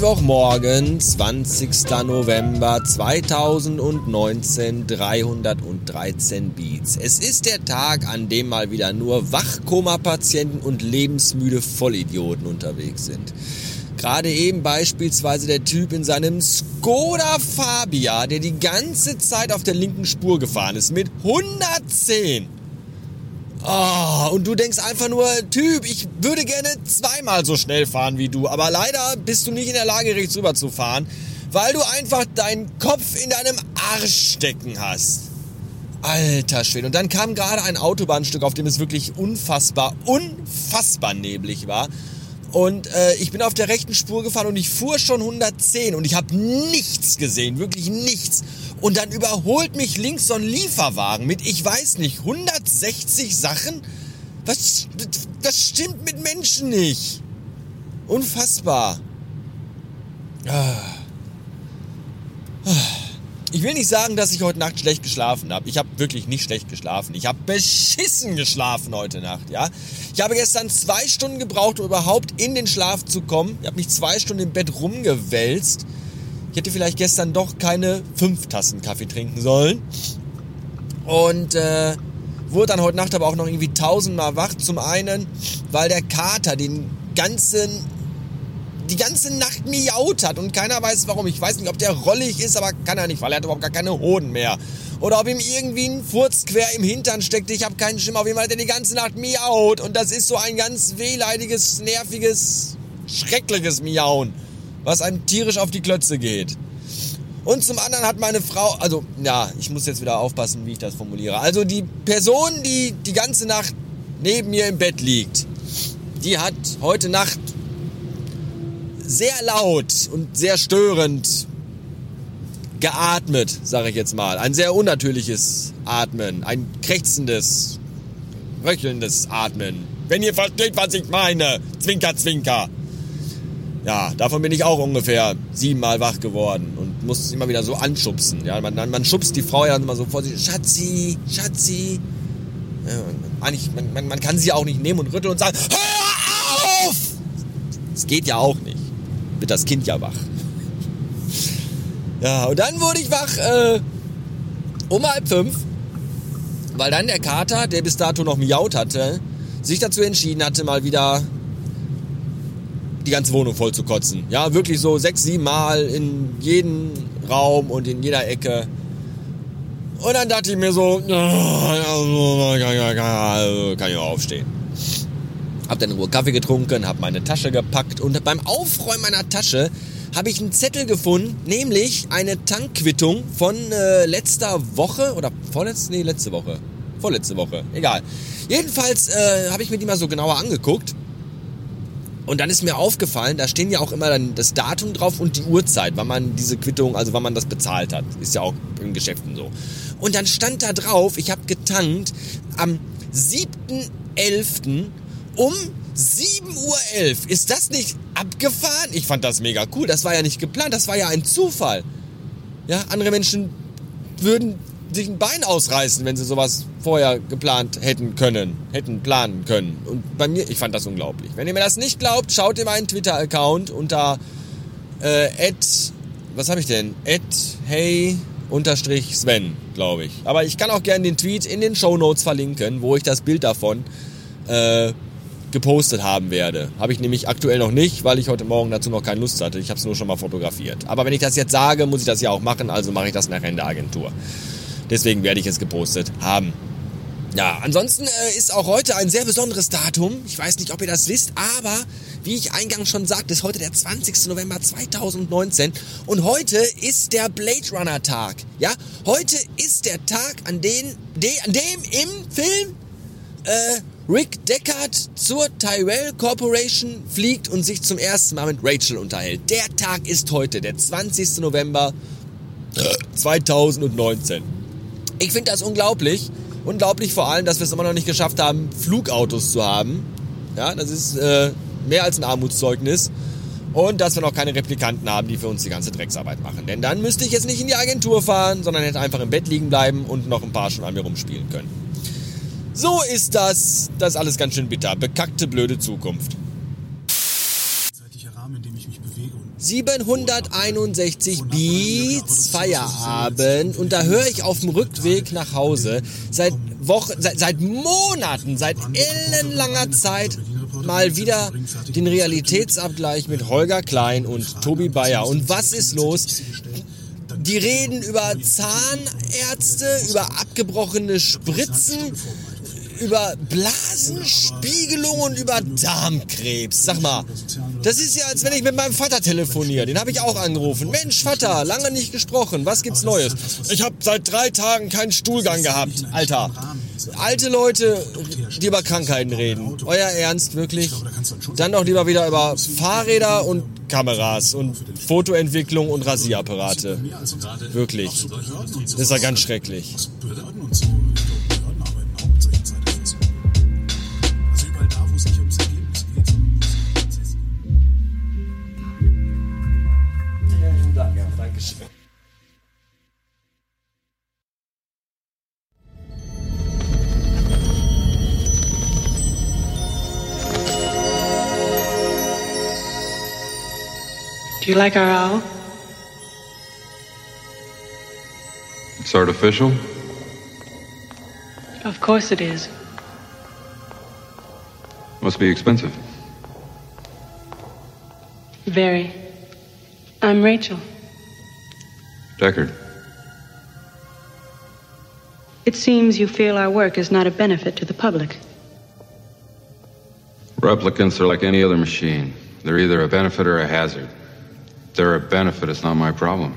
Mittwochmorgen, 20. November 2019, 313 Beats. Es ist der Tag, an dem mal wieder nur Wachkoma-Patienten und lebensmüde Vollidioten unterwegs sind. Gerade eben beispielsweise der Typ in seinem Skoda Fabia, der die ganze Zeit auf der linken Spur gefahren ist, mit 110. Oh, und du denkst einfach nur, Typ, ich würde gerne zweimal so schnell fahren wie du, aber leider bist du nicht in der Lage, rechts rüber zu fahren, weil du einfach deinen Kopf in deinem Arsch stecken hast. Alter Schwede. Und dann kam gerade ein Autobahnstück, auf dem es wirklich unfassbar, unfassbar neblig war. Und äh, ich bin auf der rechten Spur gefahren und ich fuhr schon 110 und ich habe nichts gesehen, wirklich nichts. Und dann überholt mich links so ein Lieferwagen mit, ich weiß nicht, 160 Sachen? Was, das stimmt mit Menschen nicht. Unfassbar. Ah. Ah. Ich will nicht sagen, dass ich heute Nacht schlecht geschlafen habe. Ich habe wirklich nicht schlecht geschlafen. Ich habe beschissen geschlafen heute Nacht, ja. Ich habe gestern zwei Stunden gebraucht, um überhaupt in den Schlaf zu kommen. Ich habe mich zwei Stunden im Bett rumgewälzt. Ich hätte vielleicht gestern doch keine fünf Tassen Kaffee trinken sollen. Und äh, wurde dann heute Nacht aber auch noch irgendwie tausendmal wach. Zum einen, weil der Kater den ganzen die ganze Nacht miaut hat und keiner weiß warum. Ich weiß nicht, ob der rollig ist, aber kann er nicht, weil er hat überhaupt gar keine Hoden mehr. Oder ob ihm irgendwie ein Furz quer im Hintern steckt. Ich habe keinen Schimmer. Auf jeden Fall hat er die ganze Nacht miaut. Und das ist so ein ganz wehleidiges, nerviges, schreckliches Miauen was einem tierisch auf die Klötze geht. Und zum anderen hat meine Frau, also ja, ich muss jetzt wieder aufpassen, wie ich das formuliere. Also die Person, die die ganze Nacht neben mir im Bett liegt, die hat heute Nacht sehr laut und sehr störend geatmet, sage ich jetzt mal. Ein sehr unnatürliches Atmen, ein krächzendes, röchelndes Atmen. Wenn ihr versteht, was ich meine. Zwinker, zwinker. Ja, davon bin ich auch ungefähr siebenmal wach geworden und muss immer wieder so anschubsen. Ja, man, man schubst die Frau ja immer so vor sich, Schatzi, Schatzi. Ja, man, man, man kann sie auch nicht nehmen und rütteln und sagen, hör auf! Das geht ja auch nicht. Wird das Kind ja wach. Ja, und dann wurde ich wach äh, um halb fünf, weil dann der Kater, der bis dato noch miaut hatte, sich dazu entschieden hatte, mal wieder die ganze Wohnung voll zu kotzen. Ja, wirklich so sechs, sieben Mal in jeden Raum und in jeder Ecke. Und dann dachte ich mir so, kann ich auch aufstehen. Hab dann in Ruhe Kaffee getrunken, hab meine Tasche gepackt und beim Aufräumen meiner Tasche habe ich einen Zettel gefunden, nämlich eine Tankquittung von äh, letzter Woche oder vorletzte, nee, letzte Woche. Vorletzte Woche, egal. Jedenfalls äh, habe ich mir die mal so genauer angeguckt und dann ist mir aufgefallen, da stehen ja auch immer dann das Datum drauf und die Uhrzeit, wann man diese Quittung, also wann man das bezahlt hat. Ist ja auch in Geschäften so. Und dann stand da drauf, ich habe getankt am 7.11. um 7.11 Uhr. Ist das nicht abgefahren? Ich fand das mega cool. Das war ja nicht geplant, das war ja ein Zufall. Ja, andere Menschen würden sich ein Bein ausreißen, wenn sie sowas vorher geplant hätten können, hätten planen können. Und bei mir, ich fand das unglaublich. Wenn ihr mir das nicht glaubt, schaut in meinen Twitter-Account unter äh, was habe ich denn? At hey unterstrich Sven, glaube ich. Aber ich kann auch gerne den Tweet in den Show Notes verlinken, wo ich das Bild davon äh, gepostet haben werde. Habe ich nämlich aktuell noch nicht, weil ich heute Morgen dazu noch keine Lust hatte. Ich habe es nur schon mal fotografiert. Aber wenn ich das jetzt sage, muss ich das ja auch machen, also mache ich das nachher in der Agentur. Deswegen werde ich es gepostet haben. Ja, ansonsten äh, ist auch heute ein sehr besonderes Datum. Ich weiß nicht, ob ihr das wisst, aber wie ich eingangs schon sagte, ist heute der 20. November 2019 und heute ist der Blade Runner Tag. Ja, heute ist der Tag, an, den, de, an dem im Film äh, Rick Deckard zur Tyrell Corporation fliegt und sich zum ersten Mal mit Rachel unterhält. Der Tag ist heute, der 20. November 2019. Ich finde das unglaublich. Unglaublich vor allem, dass wir es immer noch nicht geschafft haben, Flugautos zu haben. Ja, das ist äh, mehr als ein Armutszeugnis. Und dass wir noch keine Replikanten haben, die für uns die ganze Drecksarbeit machen. Denn dann müsste ich jetzt nicht in die Agentur fahren, sondern hätte einfach im Bett liegen bleiben und noch ein paar schon an mir rumspielen können. So ist das. Das ist alles ganz schön bitter. Bekackte, blöde Zukunft. Zeitlicher Rahmen, in dem ich mich bewege und 761 Beats Feierabend und da höre ich auf dem Rückweg nach Hause seit Wochen, seit, seit Monaten, seit ellenlanger Zeit mal wieder den Realitätsabgleich mit Holger Klein und Tobi Bayer. Und was ist los? Die reden über Zahnärzte, über abgebrochene Spritzen, über Blasenspiegelung und über Darmkrebs. Sag mal, das ist ja, als wenn ich mit meinem Vater telefoniere. Den habe ich auch angerufen. Mensch, Vater, lange nicht gesprochen. Was gibt's Neues? Ich habe seit drei Tagen keinen Stuhlgang gehabt, Alter. Alte Leute, die über Krankheiten reden. Euer Ernst, wirklich? Dann doch lieber wieder über Fahrräder und Kameras und Fotoentwicklung und Rasierapparate. Wirklich. Das ist ja ganz schrecklich. You like our owl? It's artificial? Of course it is. Must be expensive. Very. I'm Rachel. Deckard. It seems you feel our work is not a benefit to the public. Replicants are like any other machine. They're either a benefit or a hazard. They're a benefit, it's not my problem.